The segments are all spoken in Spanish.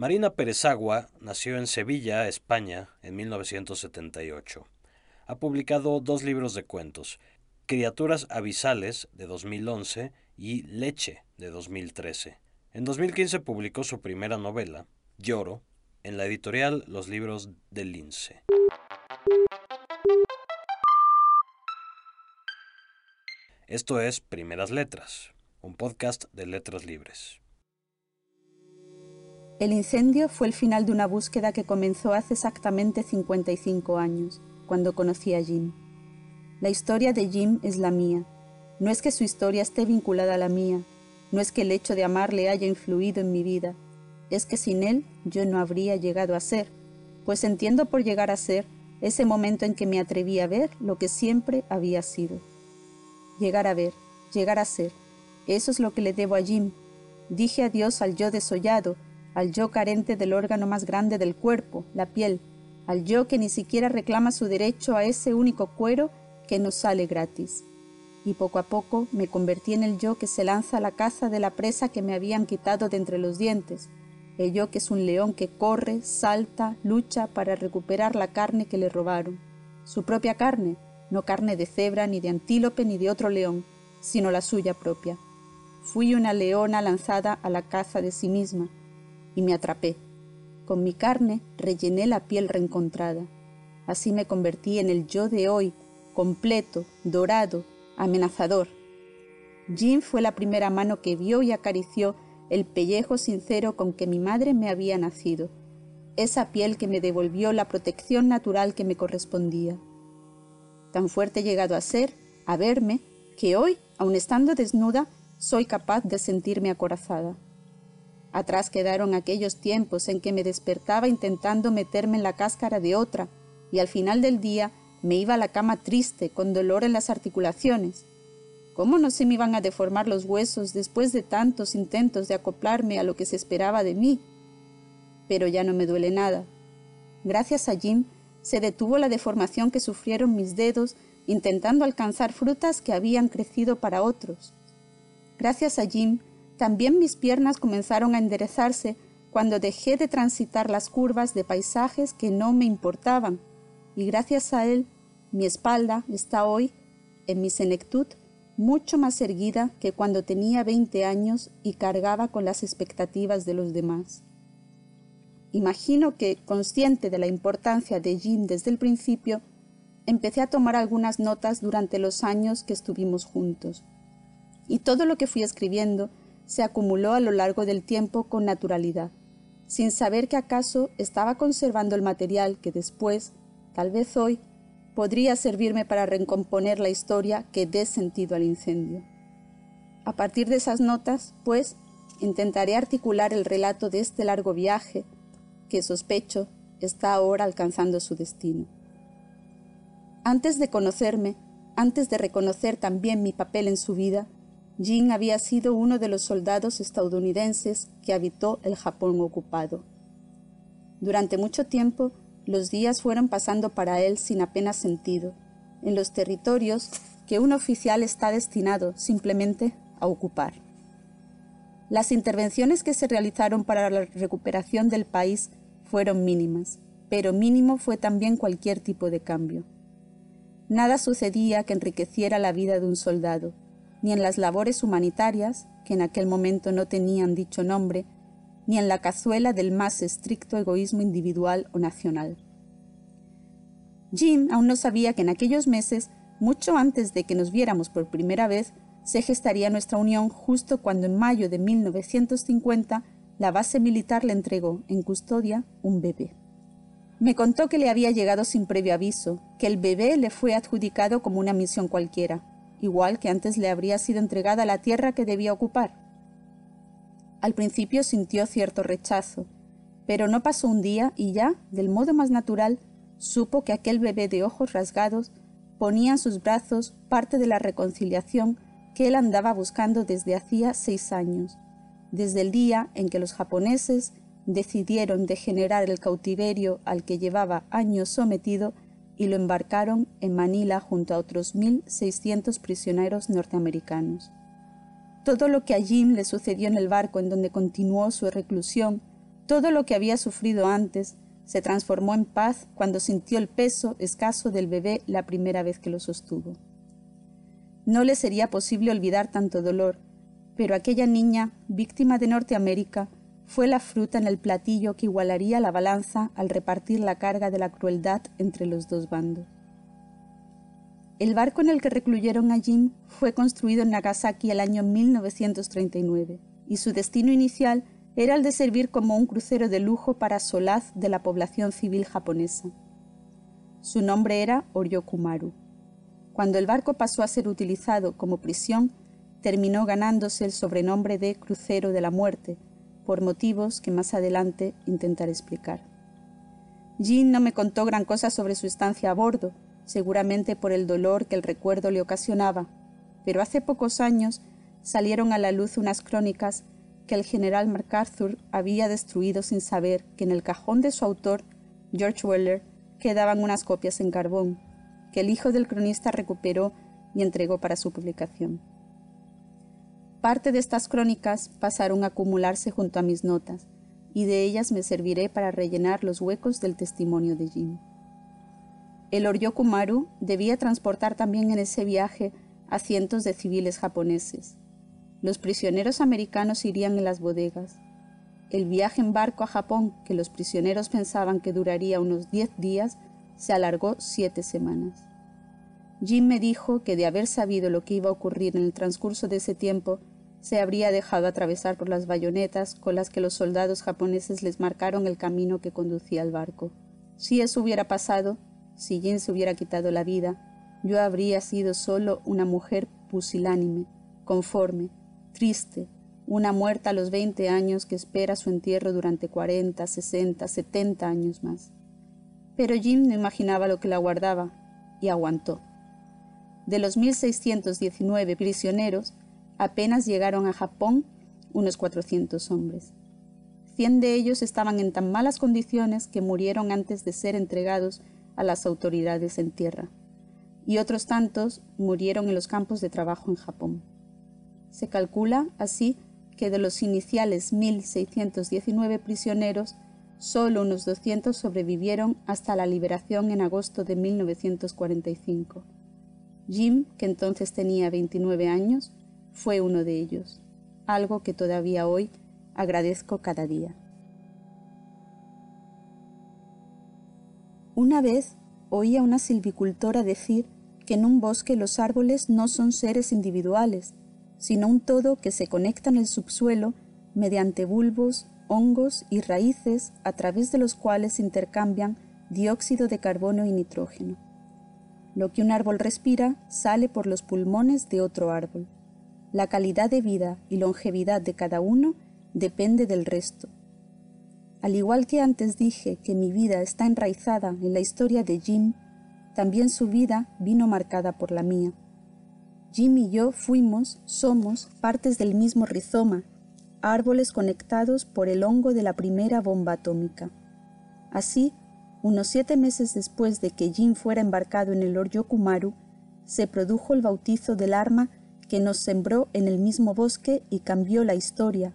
Marina Agua nació en Sevilla, España, en 1978. Ha publicado dos libros de cuentos, Criaturas Abisales, de 2011, y Leche, de 2013. En 2015 publicó su primera novela, Lloro, en la editorial Los Libros del Lince. Esto es Primeras Letras, un podcast de letras libres. El incendio fue el final de una búsqueda que comenzó hace exactamente 55 años, cuando conocí a Jim. La historia de Jim es la mía. No es que su historia esté vinculada a la mía, no es que el hecho de amarle haya influido en mi vida, es que sin él yo no habría llegado a ser, pues entiendo por llegar a ser ese momento en que me atreví a ver lo que siempre había sido. Llegar a ver, llegar a ser, eso es lo que le debo a Jim. Dije adiós al yo desollado, al yo carente del órgano más grande del cuerpo, la piel, al yo que ni siquiera reclama su derecho a ese único cuero que nos sale gratis. Y poco a poco me convertí en el yo que se lanza a la caza de la presa que me habían quitado de entre los dientes, el yo que es un león que corre, salta, lucha para recuperar la carne que le robaron, su propia carne, no carne de cebra, ni de antílope, ni de otro león, sino la suya propia. Fui una leona lanzada a la caza de sí misma, y me atrapé. Con mi carne rellené la piel reencontrada. Así me convertí en el yo de hoy, completo, dorado, amenazador. Jim fue la primera mano que vio y acarició el pellejo sincero con que mi madre me había nacido, esa piel que me devolvió la protección natural que me correspondía. Tan fuerte he llegado a ser, a verme, que hoy, aun estando desnuda, soy capaz de sentirme acorazada. Atrás quedaron aquellos tiempos en que me despertaba intentando meterme en la cáscara de otra, y al final del día me iba a la cama triste, con dolor en las articulaciones. ¿Cómo no se me iban a deformar los huesos después de tantos intentos de acoplarme a lo que se esperaba de mí? Pero ya no me duele nada. Gracias a Jim se detuvo la deformación que sufrieron mis dedos intentando alcanzar frutas que habían crecido para otros. Gracias a Jim también mis piernas comenzaron a enderezarse cuando dejé de transitar las curvas de paisajes que no me importaban, y gracias a él mi espalda está hoy, en mi senectud, mucho más erguida que cuando tenía veinte años y cargaba con las expectativas de los demás. Imagino que, consciente de la importancia de Jean desde el principio, empecé a tomar algunas notas durante los años que estuvimos juntos. Y todo lo que fui escribiendo se acumuló a lo largo del tiempo con naturalidad, sin saber que acaso estaba conservando el material que después, tal vez hoy, podría servirme para recomponer la historia que dé sentido al incendio. A partir de esas notas, pues, intentaré articular el relato de este largo viaje que sospecho está ahora alcanzando su destino. Antes de conocerme, antes de reconocer también mi papel en su vida, Jin había sido uno de los soldados estadounidenses que habitó el Japón ocupado. Durante mucho tiempo, los días fueron pasando para él sin apenas sentido, en los territorios que un oficial está destinado simplemente a ocupar. Las intervenciones que se realizaron para la recuperación del país fueron mínimas, pero mínimo fue también cualquier tipo de cambio. Nada sucedía que enriqueciera la vida de un soldado, ni en las labores humanitarias, que en aquel momento no tenían dicho nombre, ni en la cazuela del más estricto egoísmo individual o nacional. Jim aún no sabía que en aquellos meses, mucho antes de que nos viéramos por primera vez, se gestaría nuestra unión justo cuando en mayo de 1950 la base militar le entregó en custodia un bebé. Me contó que le había llegado sin previo aviso, que el bebé le fue adjudicado como una misión cualquiera, igual que antes le habría sido entregada la tierra que debía ocupar. Al principio sintió cierto rechazo, pero no pasó un día y ya, del modo más natural, supo que aquel bebé de ojos rasgados ponía en sus brazos parte de la reconciliación que él andaba buscando desde hacía seis años, desde el día en que los japoneses decidieron degenerar el cautiverio al que llevaba años sometido y lo embarcaron en Manila junto a otros 1.600 prisioneros norteamericanos. Todo lo que a Jim le sucedió en el barco en donde continuó su reclusión, Todo lo que había sufrido antes se transformó en paz cuando sintió el peso escaso del bebé la primera vez que lo sostuvo. No le sería posible olvidar tanto dolor, pero aquella niña, víctima de Norteamérica, fue la fruta en el platillo que igualaría la balanza al repartir la carga de la crueldad entre los dos bandos. El barco en el que recluyeron a Jim fue construido en Nagasaki el año 1939 y su destino inicial era el de servir como un crucero de lujo para solaz de la población civil japonesa. Su nombre era Oryokumaru. Cuando el barco pasó a ser utilizado como prisión, terminó ganándose el sobrenombre de Crucero de la Muerte, por motivos que más adelante intentaré explicar. Jean no me contó gran cosa sobre su estancia a bordo, seguramente por el dolor que el recuerdo le ocasionaba, pero hace pocos años salieron a la luz unas crónicas que el general MacArthur había destruido sin saber que en el cajón de su autor, George Weller, quedaban unas copias en carbón, que el hijo del cronista recuperó y entregó para su publicación. Parte de estas crónicas pasaron a acumularse junto a mis notas, y de ellas me serviré para rellenar los huecos del testimonio de Jim. El Oryokumaru debía transportar también en ese viaje a cientos de civiles japoneses. Los prisioneros americanos irían en las bodegas. El viaje en barco a Japón, que los prisioneros pensaban que duraría unos diez días, se alargó siete semanas. Jim me dijo que de haber sabido lo que iba a ocurrir en el transcurso de ese tiempo, se habría dejado atravesar por las bayonetas con las que los soldados japoneses les marcaron el camino que conducía al barco. Si eso hubiera pasado, si Jim se hubiera quitado la vida, yo habría sido solo una mujer pusilánime, conforme, triste, una muerta a los veinte años que espera su entierro durante cuarenta, sesenta, setenta años más. Pero Jim no imaginaba lo que la guardaba y aguantó. De los 1.619 prisioneros, apenas llegaron a Japón unos 400 hombres. Cien de ellos estaban en tan malas condiciones que murieron antes de ser entregados a las autoridades en tierra, y otros tantos murieron en los campos de trabajo en Japón. Se calcula, así, que de los iniciales 1.619 prisioneros, solo unos 200 sobrevivieron hasta la liberación en agosto de 1945 Jim, que entonces tenía 29 años, fue uno de ellos, algo que todavía hoy agradezco cada día. Una vez oí a una silvicultora decir que en un bosque los árboles no son seres individuales, sino un todo que se conecta en el subsuelo mediante bulbos, hongos y raíces a través de los cuales intercambian dióxido de carbono y nitrógeno. Lo que un árbol respira sale por los pulmones de otro árbol. La calidad de vida y longevidad de cada uno depende del resto. Al igual que antes dije que mi vida está enraizada en la historia de Jim, también su vida vino marcada por la mía. Jim y yo fuimos, somos, partes del mismo rizoma, árboles conectados por el hongo de la primera bomba atómica. Así, unos siete meses después de que Jin fuera embarcado en el Oryokumaru, se produjo el bautizo del arma que nos sembró en el mismo bosque y cambió la historia,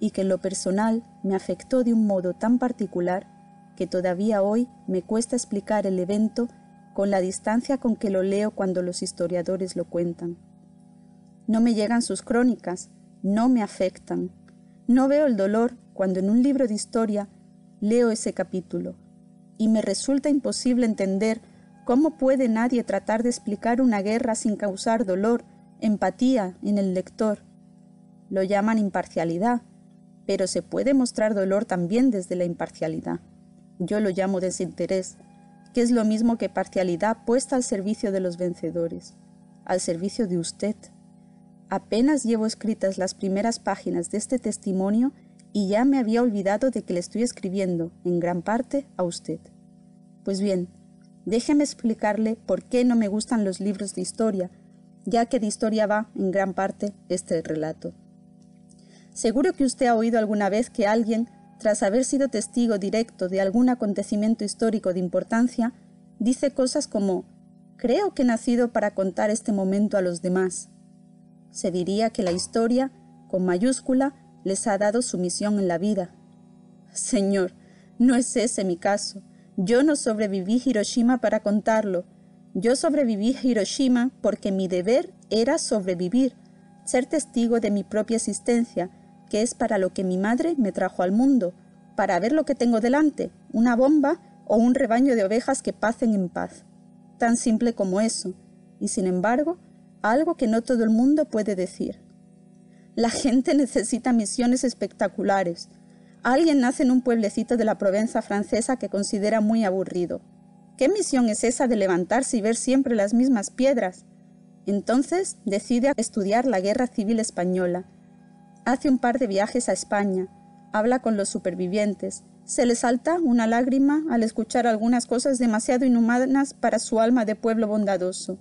y que en lo personal me afectó de un modo tan particular que todavía hoy me cuesta explicar el evento con la distancia con que lo leo cuando los historiadores lo cuentan. No me llegan sus crónicas, no me afectan. No veo el dolor cuando en un libro de historia leo ese capítulo y me resulta imposible entender cómo puede nadie tratar de explicar una guerra sin causar dolor, empatía en el lector. Lo llaman imparcialidad, pero se puede mostrar dolor también desde la imparcialidad. Yo lo llamo desinterés, que es lo mismo que parcialidad puesta al servicio de los vencedores, al servicio de usted. Apenas llevo escritas las primeras páginas de este testimonio y ya me había olvidado de que le estoy escribiendo, en gran parte, a usted. Pues bien, déjeme explicarle por qué no me gustan los libros de historia, ya que de historia va, en gran parte, este relato. Seguro que usted ha oído alguna vez que alguien, tras haber sido testigo directo de algún acontecimiento histórico de importancia, dice cosas como Creo que he nacido para contar este momento a los demás. Se diría que la historia, con mayúscula, les ha dado su misión en la vida. Señor, no es ese mi caso. Yo no sobreviví Hiroshima para contarlo. Yo sobreviví Hiroshima porque mi deber era sobrevivir, ser testigo de mi propia existencia, que es para lo que mi madre me trajo al mundo, para ver lo que tengo delante, una bomba o un rebaño de ovejas que pacen en paz. Tan simple como eso, y sin embargo, algo que no todo el mundo puede decir. La gente necesita misiones espectaculares. Alguien nace en un pueblecito de la Provenza francesa que considera muy aburrido. ¿Qué misión es esa de levantarse y ver siempre las mismas piedras? Entonces decide estudiar la Guerra Civil Española. Hace un par de viajes a España, habla con los supervivientes, se le salta una lágrima al escuchar algunas cosas demasiado inhumanas para su alma de pueblo bondadoso.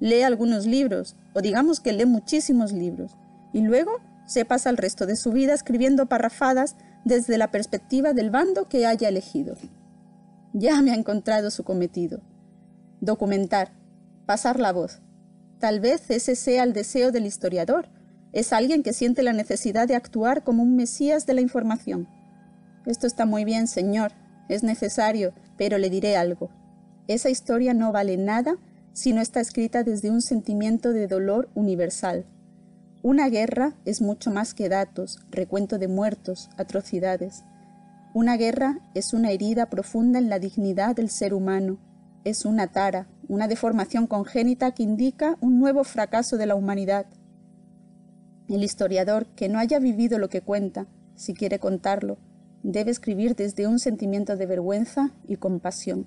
Lee algunos libros, o digamos que lee muchísimos libros, y luego se pasa el resto de su vida escribiendo parrafadas desde la perspectiva del bando que haya elegido. Ya me ha encontrado su cometido. Documentar, pasar la voz. Tal vez ese sea el deseo del historiador. Es alguien que siente la necesidad de actuar como un mesías de la información. Esto está muy bien, señor, es necesario, pero le diré algo. Esa historia no vale nada si no está escrita desde un sentimiento de dolor universal. Una guerra es mucho más que datos, recuento de muertos, atrocidades. Una guerra es una herida profunda en la dignidad del ser humano, es una tara, una deformación congénita que indica un nuevo fracaso de la humanidad. El historiador que no haya vivido lo que cuenta, si quiere contarlo, debe escribir desde un sentimiento de vergüenza y compasión.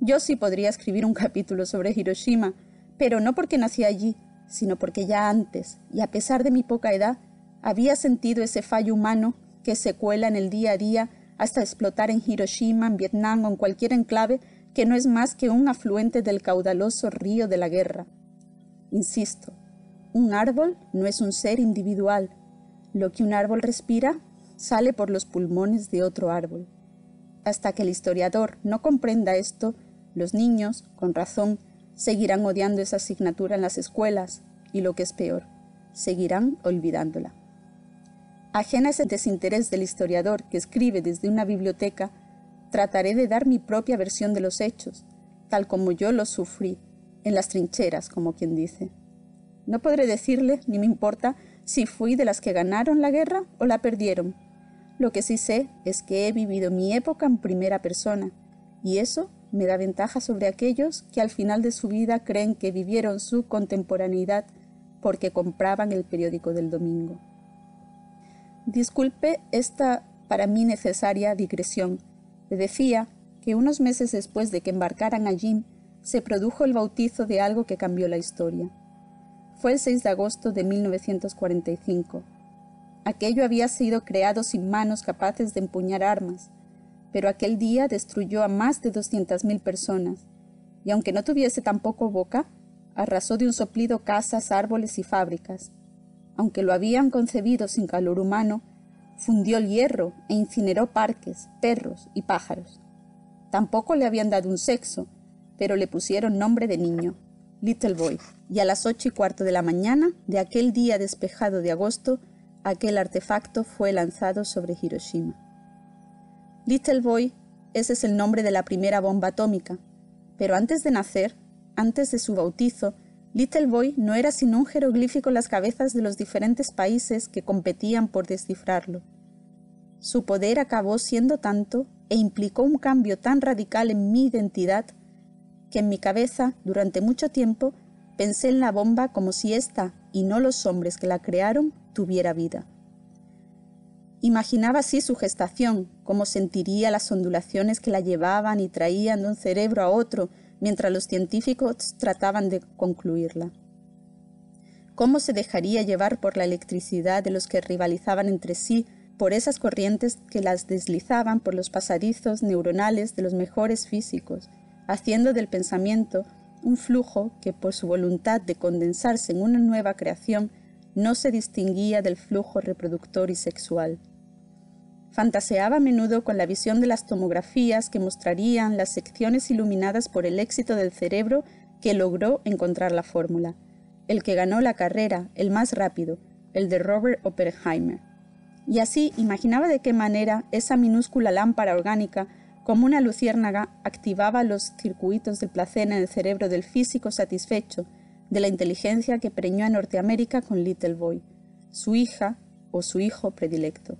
Yo sí podría escribir un capítulo sobre Hiroshima, pero no porque nací allí, sino porque ya antes, y a pesar de mi poca edad, había sentido ese fallo humano que se cuela en el día a día hasta explotar en Hiroshima, en Vietnam o en cualquier enclave que no es más que un afluente del caudaloso río de la guerra. Insisto, un árbol no es un ser individual. Lo que un árbol respira sale por los pulmones de otro árbol. Hasta que el historiador no comprenda esto, los niños, con razón, seguirán odiando esa asignatura en las escuelas y lo que es peor, seguirán olvidándola. Ajena a ese desinterés del historiador que escribe desde una biblioteca, trataré de dar mi propia versión de los hechos, tal como yo los sufrí, en las trincheras, como quien dice. No podré decirle, ni me importa, si fui de las que ganaron la guerra o la perdieron, lo que sí sé es que he vivido mi época en primera persona, y eso me da ventaja sobre aquellos que al final de su vida creen que vivieron su contemporaneidad porque compraban el periódico del domingo. Disculpe esta para mí necesaria digresión. Le decía que unos meses después de que embarcaran a se produjo el bautizo de algo que cambió la historia. Fue el 6 de agosto de 1945 Aquello había sido creado sin manos capaces de empuñar armas, pero aquel día destruyó a más de doscientas mil personas, y aunque no tuviese tampoco boca, arrasó de un soplido casas, árboles y fábricas. Aunque lo habían concebido sin calor humano, fundió el hierro e incineró parques, perros y pájaros. Tampoco le habían dado un sexo, pero le pusieron nombre de niño, Little Boy, y a las ocho y cuarto de la mañana de aquel día despejado de agosto aquel artefacto fue lanzado sobre Hiroshima. Little Boy, ese es el nombre de la primera bomba atómica, pero antes de nacer, antes de su bautizo, Little Boy no era sino un jeroglífico en las cabezas de los diferentes países que competían por descifrarlo. Su poder acabó siendo tanto e implicó un cambio tan radical en mi identidad que en mi cabeza, durante mucho tiempo, pensé en la bomba como si ésta, y no los hombres que la crearon, tuviera vida. Imaginaba así su gestación, cómo sentiría las ondulaciones que la llevaban y traían de un cerebro a otro mientras los científicos trataban de concluirla. Cómo se dejaría llevar por la electricidad de los que rivalizaban entre sí por esas corrientes que las deslizaban por los pasadizos neuronales de los mejores físicos, haciendo del pensamiento un flujo que por su voluntad de condensarse en una nueva creación no se distinguía del flujo reproductor y sexual. Fantaseaba a menudo con la visión de las tomografías que mostrarían las secciones iluminadas por el éxito del cerebro que logró encontrar la fórmula, el que ganó la carrera, el más rápido, el de Robert Oppenheimer. Y así imaginaba de qué manera esa minúscula lámpara orgánica, como una luciérnaga, activaba los circuitos del placer en el cerebro del físico satisfecho, de la inteligencia que preñó a Norteamérica con Little Boy, su hija o su hijo predilecto.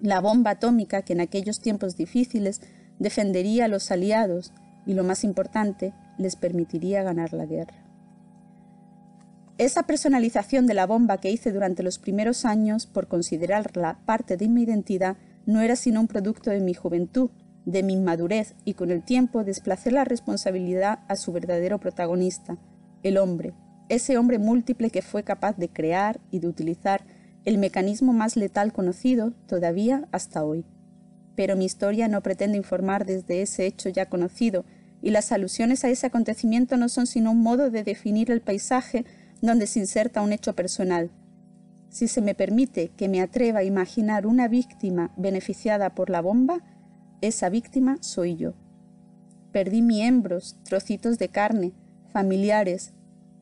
La bomba atómica que en aquellos tiempos difíciles defendería a los aliados y, lo más importante, les permitiría ganar la guerra. Esa personalización de la bomba que hice durante los primeros años por considerarla parte de mi identidad no era sino un producto de mi juventud, de mi inmadurez y con el tiempo desplacé la responsabilidad a su verdadero protagonista, el hombre, ese hombre múltiple que fue capaz de crear y de utilizar el mecanismo más letal conocido todavía hasta hoy. Pero mi historia no pretende informar desde ese hecho ya conocido, y las alusiones a ese acontecimiento no son sino un modo de definir el paisaje donde se inserta un hecho personal. Si se me permite que me atreva a imaginar una víctima beneficiada por la bomba, esa víctima soy yo. Perdí miembros, trocitos de carne, familiares,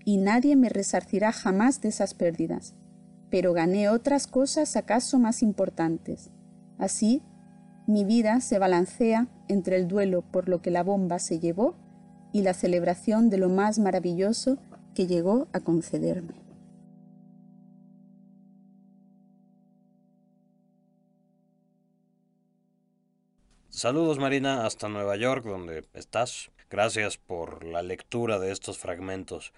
y nadie me resarcirá jamás de esas pérdidas. Pero gané otras cosas acaso más importantes. Así, mi vida se balancea entre el duelo por lo que la bomba se llevó y la celebración de lo más maravilloso que llegó a concederme. Saludos Marina hasta Nueva York donde estás. Gracias por la lectura de estos fragmentos.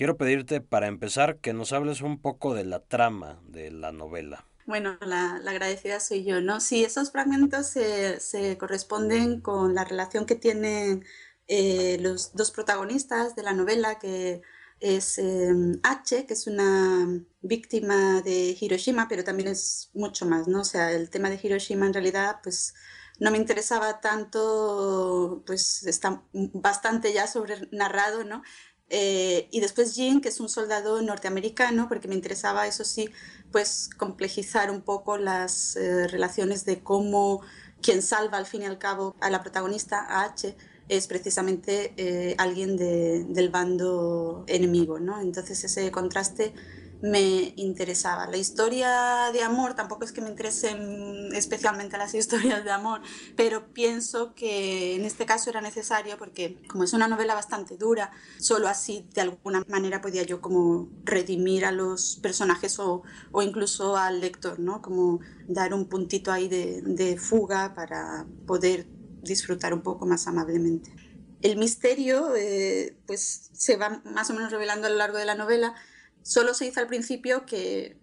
Quiero pedirte para empezar que nos hables un poco de la trama de la novela. Bueno, la, agradecida soy yo, ¿no? Sí, esos fragmentos se, corresponden con la relación que tienen eh, los dos protagonistas de la novela, que es em, H, que es una víctima de Hiroshima, pero también es mucho más, ¿no? O sea, el tema de Hiroshima en realidad, pues no me interesaba tanto, pues está bastante ya sobre narrado, ¿no? Eh, y después Jean, que es un soldado norteamericano, porque me interesaba, eso sí, pues complejizar un poco las eh, relaciones de cómo quien salva al fin y al cabo a la protagonista, a H, es precisamente eh, alguien del bando enemigo, ¿no? Entonces ese contraste me interesaba. La historia de amor, tampoco es que me interesen especialmente las historias de amor, pero pienso que en este caso era necesario porque como es una novela bastante dura, solo así de alguna manera podía yo como redimir a los personajes o, o incluso al lector, ¿no? Como dar un puntito ahí de, de fuga para poder disfrutar un poco más amablemente. El misterio eh, pues se va más o menos revelando a lo largo de la novela. Solo se dice al principio que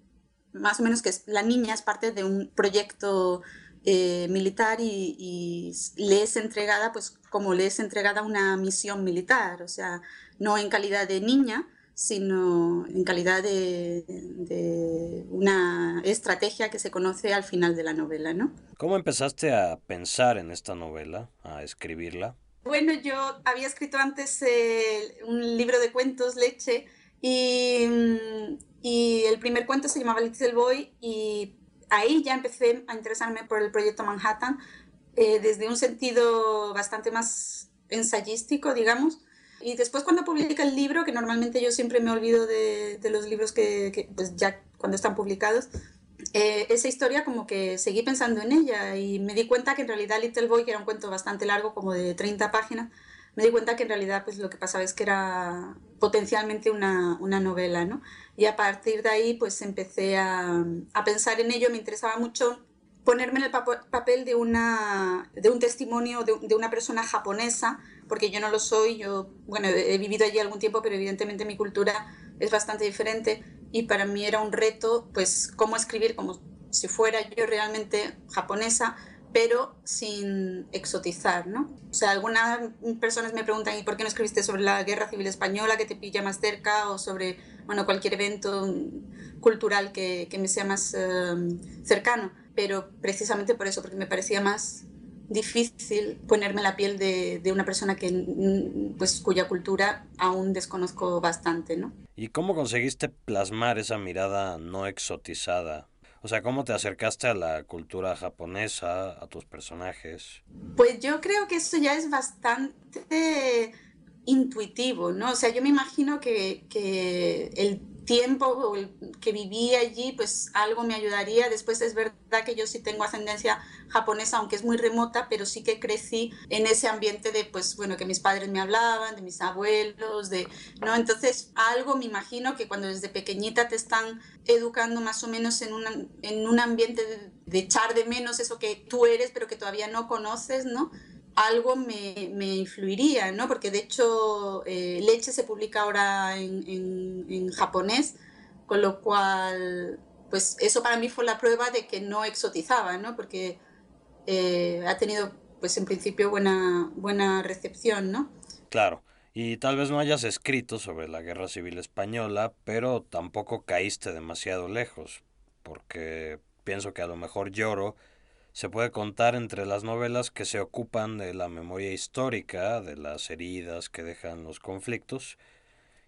más o menos que la niña es parte de un proyecto eh, militar y, le es entregada pues como le es entregada una misión militar, o sea, no en calidad de niña, sino en calidad de, una estrategia que se conoce al final de la novela, ¿no? ¿Cómo empezaste a pensar en esta novela, a escribirla? Bueno, yo había escrito antes eh, un libro de cuentos, Leche, y, y, el primer cuento se llamaba Little Boy y ahí ya empecé a interesarme por el proyecto Manhattan eh, desde un sentido bastante más ensayístico, digamos, y después cuando publica el libro, que normalmente yo siempre me olvido de, de los libros que, que, pues ya cuando están publicados, eh, esa historia como que seguí pensando en ella y me di cuenta que en realidad Little Boy, que era un cuento bastante largo, como de 30 páginas, me di cuenta que en realidad pues lo que pasaba es que era potencialmente una, una novela, ¿no? Y a partir de ahí pues empecé a, a pensar en ello, me interesaba mucho ponerme en el papel de, una, de un testimonio de, de una persona japonesa porque yo no lo soy, yo, bueno, he vivido allí algún tiempo, pero evidentemente mi cultura es bastante diferente. Y para mí era un reto, pues, cómo escribir como si fuera yo realmente japonesa, pero sin exotizar, ¿no? O sea, algunas personas me preguntan, ¿y por qué no escribiste sobre la Guerra Civil Española que te pilla más cerca o sobre, bueno, cualquier evento cultural que, que me sea más eh, cercano? Pero precisamente por eso, porque me parecía más difícil ponerme la piel de, de, una persona que, pues, cuya cultura aún desconozco bastante, ¿no? ¿Y cómo conseguiste plasmar esa mirada no exotizada? O sea, ¿cómo te acercaste a la cultura japonesa, a tus personajes? Pues yo creo que eso ya es bastante intuitivo, ¿no? O sea, yo me imagino que, que el tiempo que viví allí, pues algo me ayudaría. Después es verdad que yo sí tengo ascendencia japonesa, aunque es muy remota, pero sí que crecí en ese ambiente de, pues bueno, que mis padres me hablaban, de mis abuelos, de, ¿no? Entonces algo me imagino que cuando desde pequeñita te están educando más o menos en, una, en un ambiente de, de echar de menos eso que tú eres, pero que todavía no conoces, ¿no? Algo me, me, influiría, ¿no? Porque de hecho eh, Leche se publica ahora en, en, japonés, con lo cual, pues eso para mí fue la prueba de que no exotizaba, ¿no? Porque eh, ha tenido, pues en principio, buena, buena recepción, ¿no? Claro. Y tal vez no hayas escrito sobre la Guerra Civil Española, pero tampoco caíste demasiado lejos, porque pienso que a lo mejor lloro se puede contar entre las novelas que se ocupan de la memoria histórica, de las heridas que dejan los conflictos,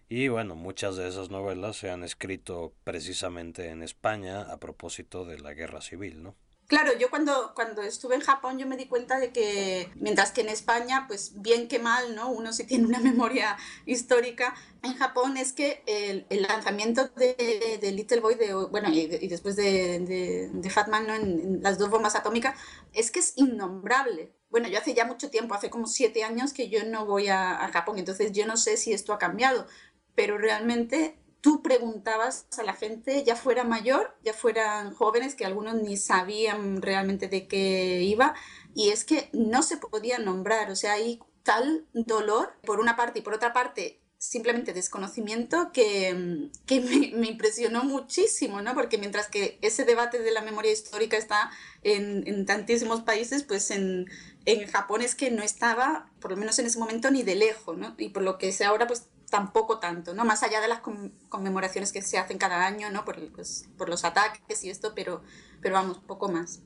y bueno, muchas de esas novelas se han escrito precisamente en España a propósito de la guerra civil, ¿no? Claro, yo cuando, cuando estuve en Japón yo me di cuenta de que mientras que en España, pues bien que mal, ¿no? Uno sí tiene una memoria histórica. En Japón es que el, lanzamiento de, Little Boy, de, bueno, y, después de, de Fatman, ¿no? En, las dos bombas atómicas, es que es innombrable. Bueno, yo hace ya mucho tiempo, hace como siete años que yo no voy a, a Japón, entonces yo no sé si esto ha cambiado, pero realmente tú preguntabas a la gente, ya fuera mayor, ya fueran jóvenes, que algunos ni sabían realmente de qué iba, y es que no se podía nombrar, o sea, hay tal dolor, por una parte, y por otra parte, simplemente desconocimiento que, que me, me, impresionó muchísimo, ¿no? Porque mientras que ese debate de la memoria histórica está en, en tantísimos países, pues en, en Japón es que no estaba, por lo menos en ese momento, ni de lejos, ¿no? Y por lo que sé ahora, pues tampoco tanto, ¿no? Más allá de las conmemoraciones que se hacen cada año, ¿no? Por, pues, por los ataques y esto, pero, pero vamos, poco más.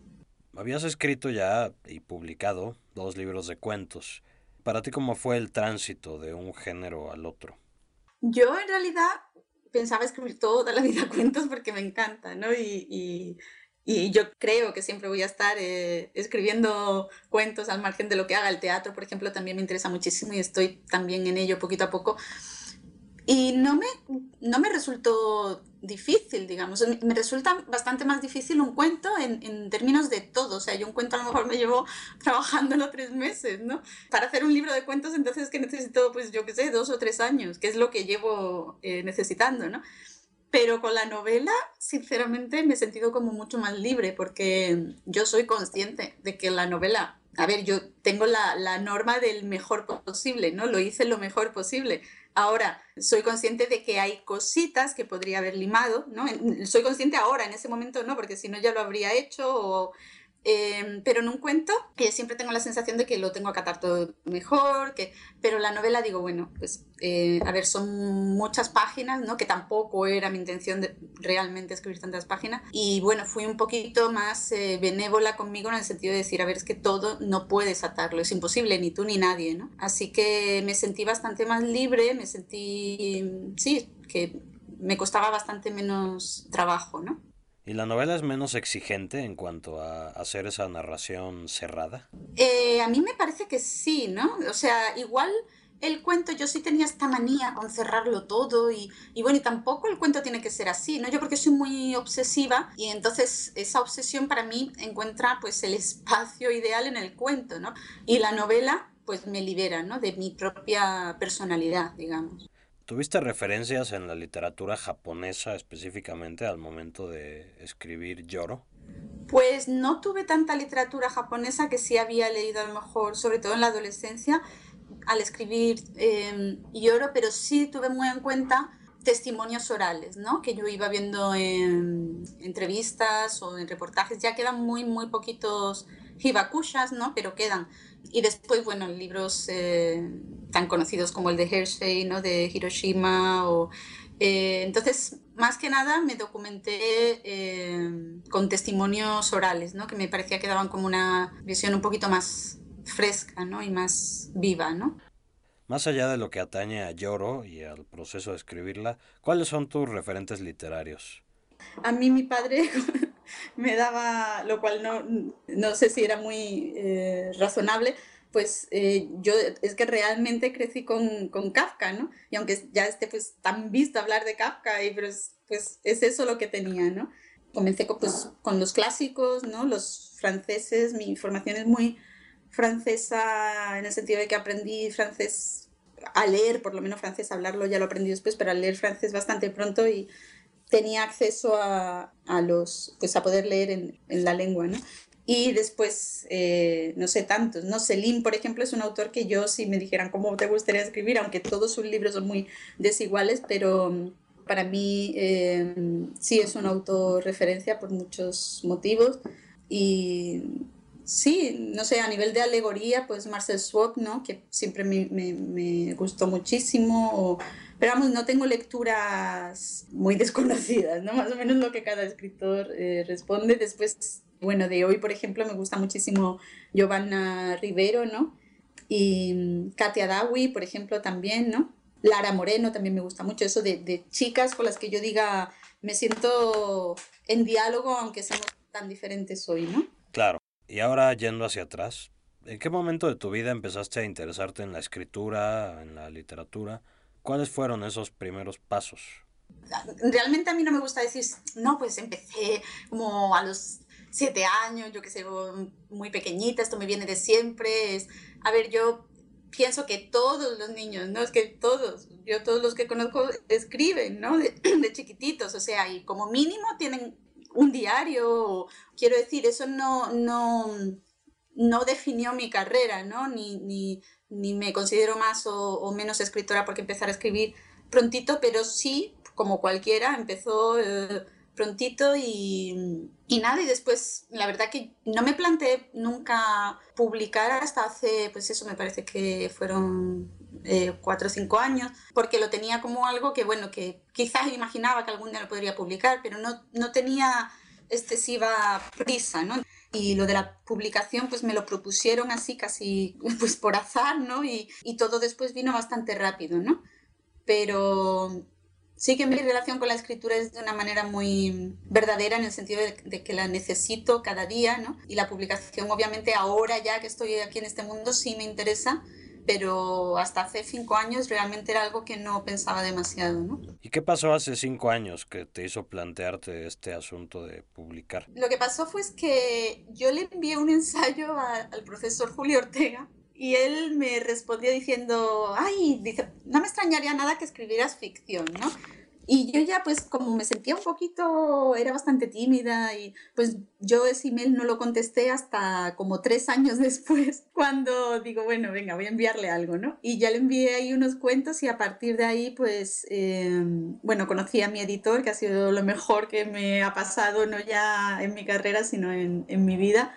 Habías escrito ya y publicado dos libros de cuentos. ¿Para ti cómo fue el tránsito de un género al otro? Yo en realidad pensaba escribir toda la vida cuentos porque me encanta, ¿no? Y, y, y yo creo que siempre voy a estar eh, escribiendo cuentos al margen de lo que haga el teatro, por ejemplo, también me interesa muchísimo y estoy también en ello poquito a poco. Y no me, no me resultó difícil, digamos. Me resulta bastante más difícil un cuento en, en, términos de todo. O sea, yo un cuento a lo mejor me llevo trabajándolo tres meses, ¿no? Para hacer un libro de cuentos, entonces que necesito, pues yo qué sé, dos o tres años, que es lo que llevo eh, necesitando, ¿no? Pero con la novela, sinceramente, me he sentido como mucho más libre porque yo soy consciente de que la novela, a ver, yo tengo la, la norma del mejor posible, ¿no? Lo hice lo mejor posible Ahora, soy consciente de que hay cositas que podría haber limado, ¿no? Soy consciente ahora, en ese momento no, porque si no ya lo habría hecho o eh, pero en un cuento que siempre tengo la sensación de que lo tengo que acatar todo mejor, que, pero la novela digo, bueno, pues eh, a ver, son muchas páginas, ¿no? Que tampoco era mi intención de realmente escribir tantas páginas. Y bueno, fui un poquito más eh, benévola conmigo en el sentido de decir, a ver, es que todo no puedes atarlo, es imposible, ni tú ni nadie, ¿no? Así que me sentí bastante más libre, me sentí, sí, que me costaba bastante menos trabajo, ¿no? ¿Y la novela es menos exigente en cuanto a hacer esa narración cerrada? Eh, a mí me parece que sí, ¿no? O sea, igual el cuento, yo sí tenía esta manía con cerrarlo todo y, y, bueno, y tampoco el cuento tiene que ser así, ¿no? Yo porque soy muy obsesiva y entonces esa obsesión para mí encuentra pues el espacio ideal en el cuento, ¿no? Y la novela pues me libera, ¿no? De mi propia personalidad, digamos. ¿Tuviste referencias en la literatura japonesa específicamente al momento de escribir Yoro? Pues no tuve tanta literatura japonesa que sí había leído a lo mejor, sobre todo en la adolescencia, al escribir eh, Yoro, pero sí tuve muy en cuenta testimonios orales, ¿no? Que yo iba viendo en entrevistas o en reportajes, ya quedan muy, muy poquitos hibakushas, ¿no? Pero quedan. Y después, bueno, libros eh, tan conocidos como el de Hershey, ¿no? De Hiroshima. O, eh, entonces, más que nada me documenté eh, con testimonios orales, ¿no? Que me parecía que daban como una visión un poquito más fresca, ¿no? Y más viva, ¿no? Más allá de lo que atañe a Lloro y al proceso de escribirla, ¿cuáles son tus referentes literarios? A mí mi padre me daba, lo cual no, no sé si era muy eh, razonable, pues eh, yo es que realmente crecí con, con, Kafka, ¿no? Y aunque ya esté pues tan visto hablar de Kafka, y, pero es, pues es eso lo que tenía, ¿no? Comencé con, pues, con los clásicos, ¿no? Los franceses, mi formación es muy francesa en el sentido de que aprendí francés a leer, por lo menos francés, hablarlo ya lo aprendí después, pero a leer francés bastante pronto y tenía acceso a, a los, pues a poder leer en, en la lengua, ¿no? Y después, eh, no sé tantos, ¿no? Selim, por ejemplo, es un autor que yo, si me dijeran cómo te gustaría escribir, aunque todos sus libros son muy desiguales, pero mm, para mí eh, sí es un autor referencia por muchos motivos. Y sí, no sé, a nivel de alegoría, pues Marcel Swab, ¿no? Que siempre me, me, me gustó muchísimo. pero vamos, no tengo lecturas muy desconocidas, ¿no? Más o menos lo que cada escritor eh, responde. Después bueno, de hoy, por ejemplo, me gusta muchísimo Giovanna Rivero, ¿no? Y mm, Katia Dawi, por ejemplo, también, ¿no? Lara Moreno también me gusta mucho, eso de, de chicas con las que yo diga, me siento en diálogo, aunque seamos tan diferentes hoy, ¿no? Claro. Y ahora yendo hacia atrás, ¿en qué momento de tu vida empezaste a interesarte en la escritura, en la literatura? ¿Cuáles fueron esos primeros pasos? Realmente a mí no me gusta decir, no, pues empecé como a los siete años, yo que sé, muy pequeñita, esto me viene de siempre. Es, a ver, yo pienso que todos los niños, ¿no? Es que todos, yo todos los que conozco escriben, ¿no? De, de chiquititos, o sea, y como mínimo tienen un diario, quiero decir, eso no, no, no definió mi carrera, ¿no? Ni, ni, ni me considero más o, o, menos escritora porque empezar a escribir prontito, pero sí, como cualquiera, empezó... Eh, prontito y, y, nada, y después la verdad que no me planteé nunca publicar hasta hace, pues eso me parece que fueron eh, cuatro o cinco años, porque lo tenía como algo que, bueno, que quizás imaginaba que algún día lo podría publicar, pero no, no tenía excesiva prisa, ¿no? Y lo de la publicación, pues me lo propusieron así, casi pues por azar, ¿no? Y, y todo después vino bastante rápido, ¿no? Pero Sí que mi relación con la escritura es de una manera muy verdadera en el sentido de, que la necesito cada día, ¿no? Y la publicación, obviamente, ahora ya que estoy aquí en este mundo, sí me interesa, pero hasta hace cinco años realmente era algo que no pensaba demasiado, ¿no? ¿Y qué pasó hace cinco años que te hizo plantearte este asunto de publicar? Lo que pasó fue que yo le envié un ensayo al profesor Julio Ortega y él me respondió diciendo, ay, dice, no me extrañaría nada que escribieras ficción, ¿no? Y yo ya pues como me sentía un poquito, era bastante tímida y pues yo ese email no lo contesté hasta como tres años después, cuando digo, bueno, venga, voy a enviarle algo, ¿no? Y ya le envié ahí unos cuentos y a partir de ahí pues, eh, bueno, conocí a mi editor, que ha sido lo mejor que me ha pasado, no ya en mi carrera, sino en, en mi vida.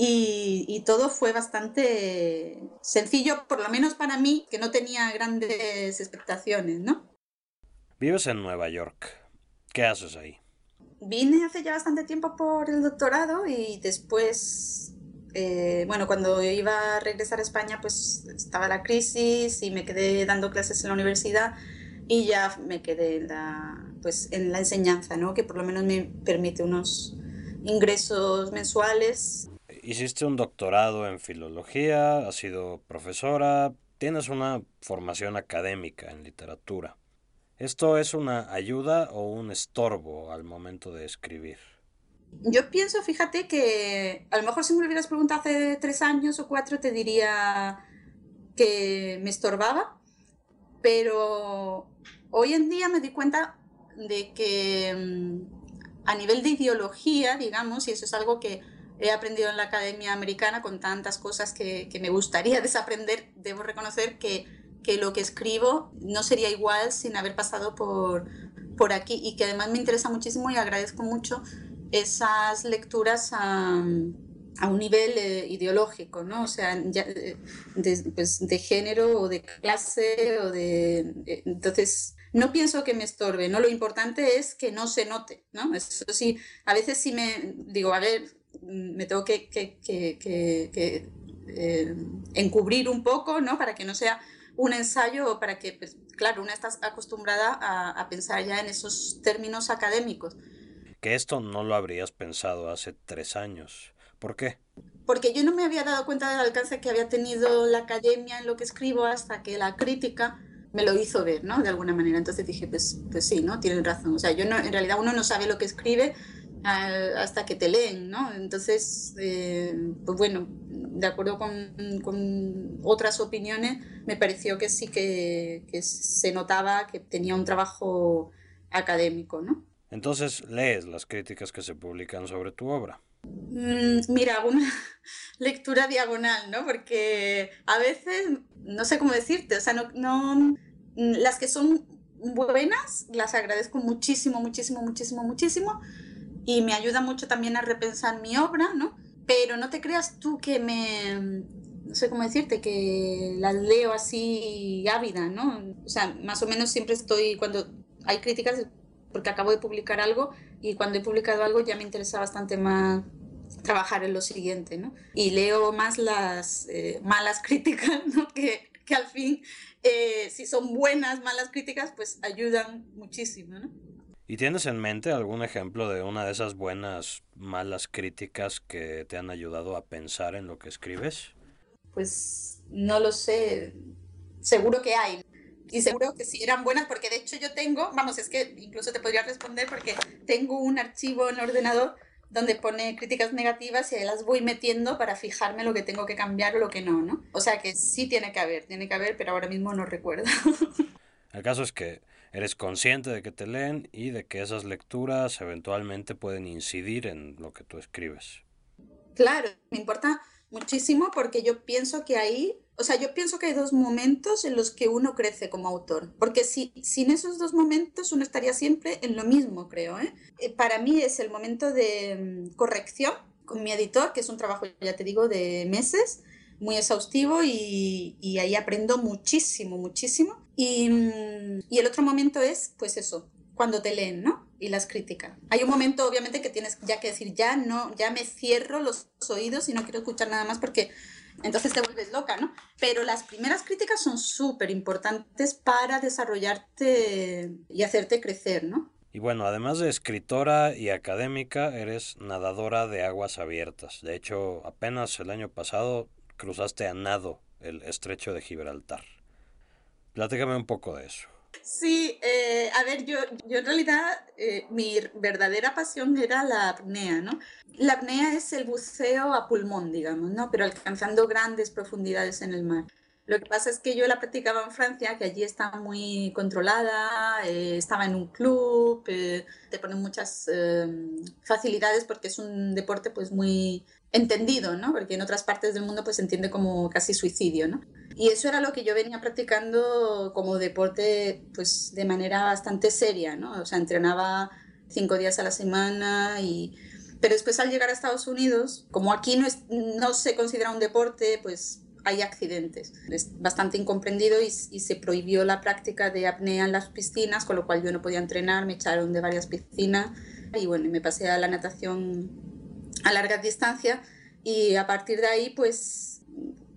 Y, todo fue bastante sencillo, por lo menos para mí, que no tenía grandes expectaciones, ¿no? Vives en Nueva York. ¿Qué haces ahí? Vine hace ya bastante tiempo por el doctorado y después, eh, bueno, cuando iba a regresar a España, pues estaba la crisis y me quedé dando clases en la universidad y ya me quedé en la, pues, en la enseñanza, ¿no? Que por lo menos me permite unos ingresos mensuales hiciste un doctorado en filología, has sido profesora, tienes una formación académica en literatura. ¿Esto es una ayuda o un estorbo al momento de escribir? Yo pienso, fíjate que a lo mejor si me lo hubieras preguntado hace tres años o cuatro te diría que me estorbaba, pero hoy en día me di cuenta de que mm, a nivel de ideología, digamos, y eso es algo que he aprendido en la Academia Americana con tantas cosas que, que me gustaría desaprender, debo reconocer que, que, lo que escribo no sería igual sin haber pasado por, por aquí y que además me interesa muchísimo y agradezco mucho esas lecturas a, a un nivel eh, ideológico, ¿no? O sea, eh, de, pues, de, género o de clase o de... Eh, entonces, no pienso que me estorbe, ¿no? Lo importante es que no se note, ¿no? Eso sí, a veces sí me digo, a ver, me tengo que, que, que, eh, encubrir un poco, ¿no? Para que no sea un ensayo o para que, pues, claro, una está acostumbrada a, a, pensar ya en esos términos académicos. Que esto no lo habrías pensado hace tres años. ¿Por qué? Porque yo no me había dado cuenta del alcance que había tenido la academia en lo que escribo hasta que la crítica me lo hizo ver, ¿no? De alguna manera. Entonces dije, pues, pues sí, ¿no? Tienen razón. O sea, yo no, en realidad uno no sabe lo que escribe hasta que te leen, ¿no? Entonces, eh, pues bueno, de acuerdo con, con, otras opiniones, me pareció que sí que, que, se notaba que tenía un trabajo académico, ¿no? Entonces, lees las críticas que se publican sobre tu obra. Mm, mira, una lectura diagonal, ¿no? Porque a veces, no sé cómo decirte, o sea, no, no, las que son buenas las agradezco muchísimo, muchísimo, muchísimo, muchísimo y me ayuda mucho también a repensar mi obra, ¿no? Pero no te creas tú que me, no sé cómo decirte, que las leo así ávida, ¿no? O sea, más o menos siempre estoy, cuando hay críticas, porque acabo de publicar algo y cuando he publicado algo ya me interesa bastante más trabajar en lo siguiente, ¿no? Y leo más las eh, malas críticas, ¿no? Que, que al fin, eh, si son buenas, malas críticas, pues ayudan muchísimo, ¿no? ¿Y tienes en mente algún ejemplo de una de esas buenas, malas críticas que te han ayudado a pensar en lo que escribes? Pues no lo sé, seguro que hay. Y seguro que sí eran buenas, porque de hecho yo tengo, vamos, es que incluso te podría responder porque tengo un archivo en el ordenador donde pone críticas negativas y ahí las voy metiendo para fijarme lo que tengo que cambiar o lo que no, ¿no? O sea que sí tiene que haber, tiene que haber, pero ahora mismo no recuerdo. El caso es que eres consciente de que te leen y de que esas lecturas eventualmente pueden incidir en lo que tú escribes. Claro, me importa muchísimo porque yo pienso que ahí o sea, yo pienso que hay dos momentos en los que uno crece como autor, porque si, sin esos dos momentos uno estaría siempre en lo mismo, creo. ¿eh? eh para mí es el momento de mm, corrección con mi editor, que es un trabajo, ya te digo, de meses, muy exhaustivo y, y ahí aprendo muchísimo, muchísimo. Y, mm, y el otro momento es, pues eso, cuando te leen, ¿no? Y las críticas. Hay un momento, obviamente, que tienes ya que decir, ya no, ya me cierro los oídos y no quiero escuchar nada más porque entonces te vuelves loca, ¿no? Pero las primeras críticas son súper importantes para desarrollarte y hacerte crecer, ¿no? Y bueno, además de escritora y académica, eres nadadora de aguas abiertas. De hecho, apenas el año pasado cruzaste a nado el estrecho de Gibraltar. Platícame un poco de eso. Sí, eh, a ver, yo, yo en realidad eh, mi verdadera pasión era la apnea, ¿no? La apnea es el buceo a pulmón, digamos, ¿no? Pero alcanzando grandes profundidades en el mar. Lo que pasa es que yo la practicaba en Francia, que allí está muy controlada, eh, estaba en un club, te ponen muchas facilidades porque es un deporte pues muy entendido, ¿no? Porque en otras partes del mundo pues se entiende como casi suicidio, ¿no? Y eso era lo que yo venía practicando como deporte pues de manera bastante seria, ¿no? O sea, entrenaba cinco días a la semana y... Pero después al llegar a Estados Unidos, como aquí no, es, no se considera un deporte, pues hay accidentes. Es bastante incomprendido y, y, se prohibió la práctica de apnea en las piscinas, con lo cual yo no podía entrenar, me echaron de varias piscinas y bueno, me pasé a la natación a larga distancia y a partir de ahí pues,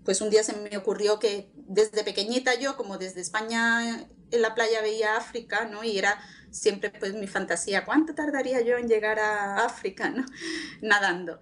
pues un día se me ocurrió que desde pequeñita yo, como desde España en la playa veía África, ¿no? Y era siempre pues mi fantasía, ¿cuánto tardaría yo en llegar a África, ¿no? Nadando.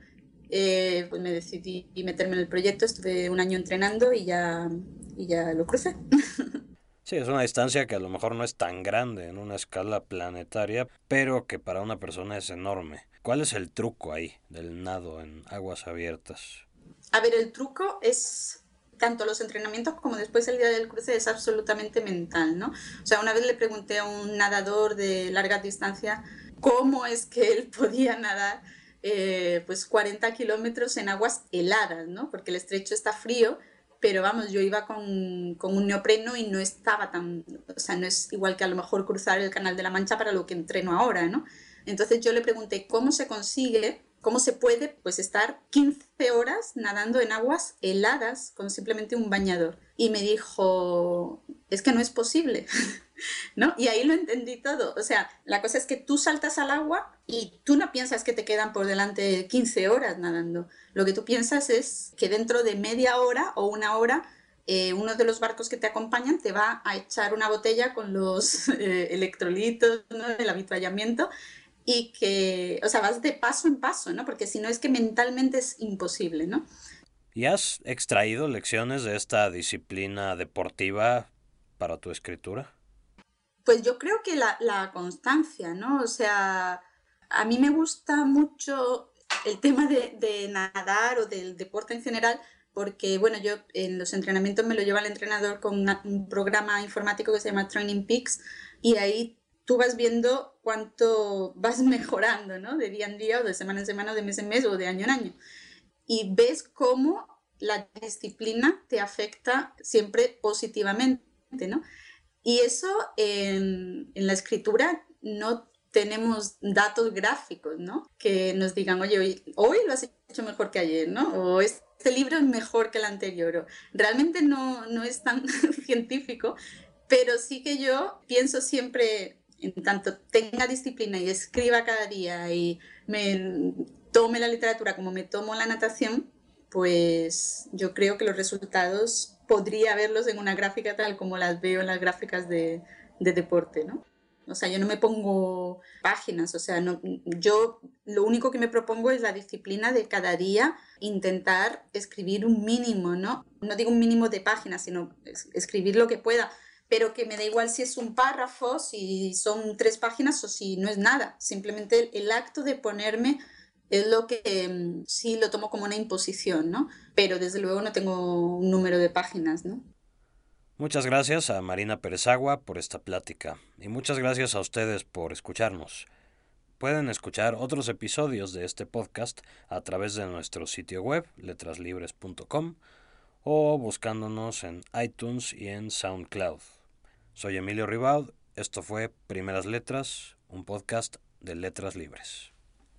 Eh, pues me decidí meterme en el proyecto, estuve un año entrenando y ya, y ya lo crucé. Sí, es una distancia que a lo mejor no es tan grande en una escala planetaria, pero que para una persona es enorme. ¿Cuál es el truco ahí del nado en aguas abiertas? A ver, el truco es tanto los entrenamientos como después el día del cruce es absolutamente mental, ¿no? O sea, una vez le pregunté a un nadador de larga distancia cómo es que él podía nadar eh, pues 40 kilómetros en aguas heladas, ¿no? Porque el estrecho está frío pero vamos, yo iba con, con, un neopreno y no estaba tan, o sea, no es igual que a lo mejor cruzar el Canal de la Mancha para lo que entreno ahora, ¿no? Entonces yo le pregunté cómo se consigue, cómo se puede, pues estar 15 horas nadando en aguas heladas con simplemente un bañador. Y me dijo, es que no es posible. ¿no? Y ahí lo entendí todo. O sea, la cosa es que tú saltas al agua y tú no piensas que te quedan por delante 15 horas nadando. Lo que tú piensas es que dentro de media hora o una hora eh, uno de los barcos que te acompañan te va a echar una botella con los eh, electrolitos, ¿no? el avituallamiento y que, o sea, vas de paso en paso, ¿no? Porque si no es que mentalmente es imposible, ¿no? ¿Y has extraído lecciones de esta disciplina deportiva para tu escritura? Pues yo creo que la, la constancia, ¿no? O sea, a mí me gusta mucho el tema de, de, nadar o del deporte en general, porque, bueno, yo en los entrenamientos me lo lleva el entrenador con un programa informático que se llama Training Peaks y ahí tú vas viendo cuánto vas mejorando, ¿no? De día en día o de semana en semana, de mes en mes o de año en año. Y ves cómo la disciplina te afecta siempre positivamente, ¿no? Y eso en, la escritura no tenemos datos gráficos, ¿no? Que nos digan, oye, hoy, hoy lo has hecho mejor que ayer, ¿no? O este libro es mejor que el anterior. realmente no, no es tan científico, pero sí que yo pienso siempre, en tanto tenga disciplina y escriba cada día y me tome la literatura como me tomo la natación, pues yo creo que los resultados podría verlos en una gráfica tal como las veo en las gráficas de, de deporte, ¿no? O sea, yo no me pongo páginas, o sea, no, yo lo único que me propongo es la disciplina de cada día intentar escribir un mínimo, ¿no? No digo un mínimo de páginas, sino escribir lo que pueda, pero que me da igual si es un párrafo, si son tres páginas o si no es nada. Simplemente el, acto de ponerme es lo que mm, sí lo tomo como una imposición, ¿no? Pero desde luego no tengo un número de páginas, ¿no? Muchas gracias a Marina Perezagua por esta plática y muchas gracias a ustedes por escucharnos. Pueden escuchar otros episodios de este podcast a través de nuestro sitio web letraslibres.com o buscándonos en iTunes y en SoundCloud. Soy Emilio Ribaud, esto fue Primeras Letras, un podcast de Letras Libres.